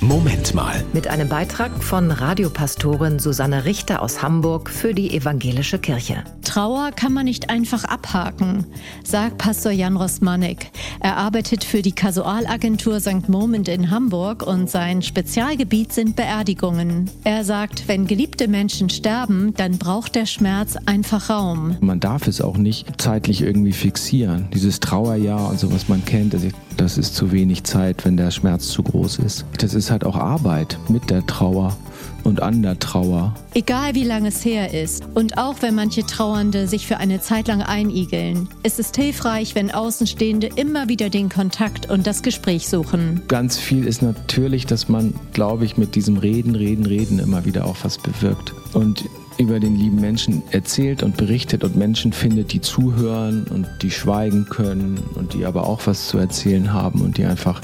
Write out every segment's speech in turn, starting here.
Moment mal. Mit einem Beitrag von Radiopastorin Susanne Richter aus Hamburg für die Evangelische Kirche. Trauer kann man nicht einfach abhaken, sagt Pastor Jan Rosmanek. Er arbeitet für die Kasualagentur St. Moment in Hamburg und sein Spezialgebiet sind Beerdigungen. Er sagt, wenn geliebte Menschen sterben, dann braucht der Schmerz einfach Raum. Man darf es auch nicht zeitlich irgendwie fixieren. Dieses Trauerjahr und so, was man kennt, das ist zu wenig Zeit, wenn der Schmerz zu groß ist. Das ist halt auch Arbeit mit der Trauer und an der Trauer. Egal wie lange es her ist und auch wenn manche Trauernde sich für eine Zeit lang einigeln, es ist hilfreich, wenn Außenstehende immer wieder den Kontakt und das Gespräch suchen. Ganz viel ist natürlich, dass man, glaube ich, mit diesem Reden, Reden, Reden immer wieder auch was bewirkt. Und über den lieben Menschen erzählt und berichtet und Menschen findet, die zuhören und die schweigen können und die aber auch was zu erzählen haben und die einfach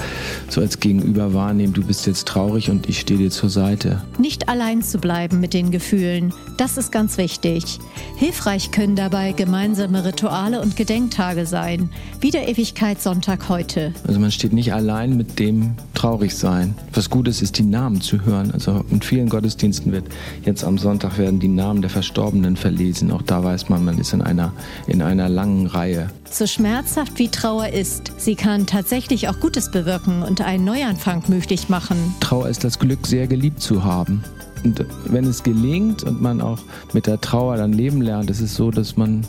so als Gegenüber wahrnehmen, du bist jetzt traurig und ich stehe dir zur Seite. Nicht allein zu bleiben mit den Gefühlen, das ist ganz wichtig. Hilfreich können dabei gemeinsame Rituale und Gedenktage sein, wie der Ewigkeitssonntag heute. Also man steht nicht allein mit dem traurig sein. Was gut ist, die Namen zu hören. Also in vielen Gottesdiensten wird jetzt am Sonntag werden die Namen Namen der Verstorbenen verlesen. Auch da weiß man, man ist in einer, in einer langen Reihe. So schmerzhaft wie Trauer ist, sie kann tatsächlich auch Gutes bewirken und einen Neuanfang möglich machen. Trauer ist das Glück, sehr geliebt zu haben. Und wenn es gelingt und man auch mit der Trauer dann leben lernt, ist es so, dass man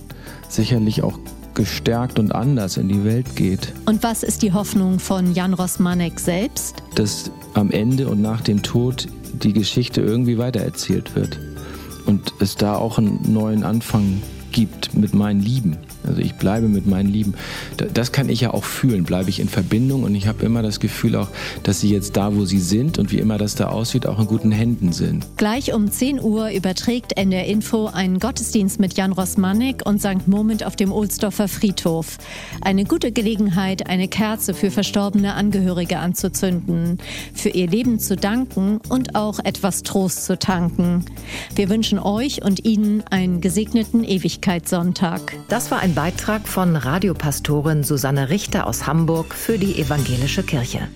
sicherlich auch gestärkt und anders in die Welt geht. Und was ist die Hoffnung von Jan Rosmanek selbst? Dass am Ende und nach dem Tod die Geschichte irgendwie weitererzählt wird und es da auch einen neuen Anfang gibt mit meinen Lieben. Also ich bleibe mit meinen Lieben. Das kann ich ja auch fühlen, bleibe ich in Verbindung und ich habe immer das Gefühl auch, dass sie jetzt da, wo sie sind und wie immer das da aussieht, auch in guten Händen sind. Gleich um 10 Uhr überträgt NDR Info einen Gottesdienst mit Jan Rosmanek und St. Moment auf dem Ohlsdorfer Friedhof. Eine gute Gelegenheit, eine Kerze für verstorbene Angehörige anzuzünden, für ihr Leben zu danken und auch etwas Trost zu tanken. Wir wünschen euch und Ihnen einen gesegneten Ewigkeitssonntag. Das war ein Beitrag von Radiopastorin Susanne Richter aus Hamburg für die Evangelische Kirche.